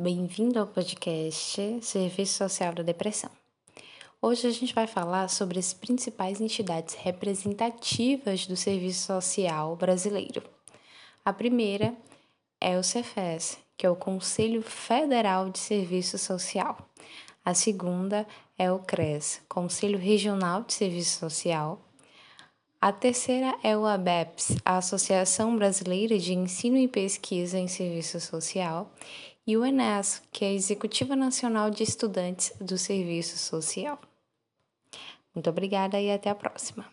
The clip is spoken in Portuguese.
Bem-vindo ao podcast Serviço Social da Depressão. Hoje a gente vai falar sobre as principais entidades representativas do serviço social brasileiro. A primeira é o Cefes, que é o Conselho Federal de Serviço Social. A segunda é o CRES, Conselho Regional de Serviço Social. A terceira é o ABEPS, a Associação Brasileira de Ensino e Pesquisa em Serviço Social, e o ENES, que é a Executiva Nacional de Estudantes do Serviço Social. Muito obrigada e até a próxima.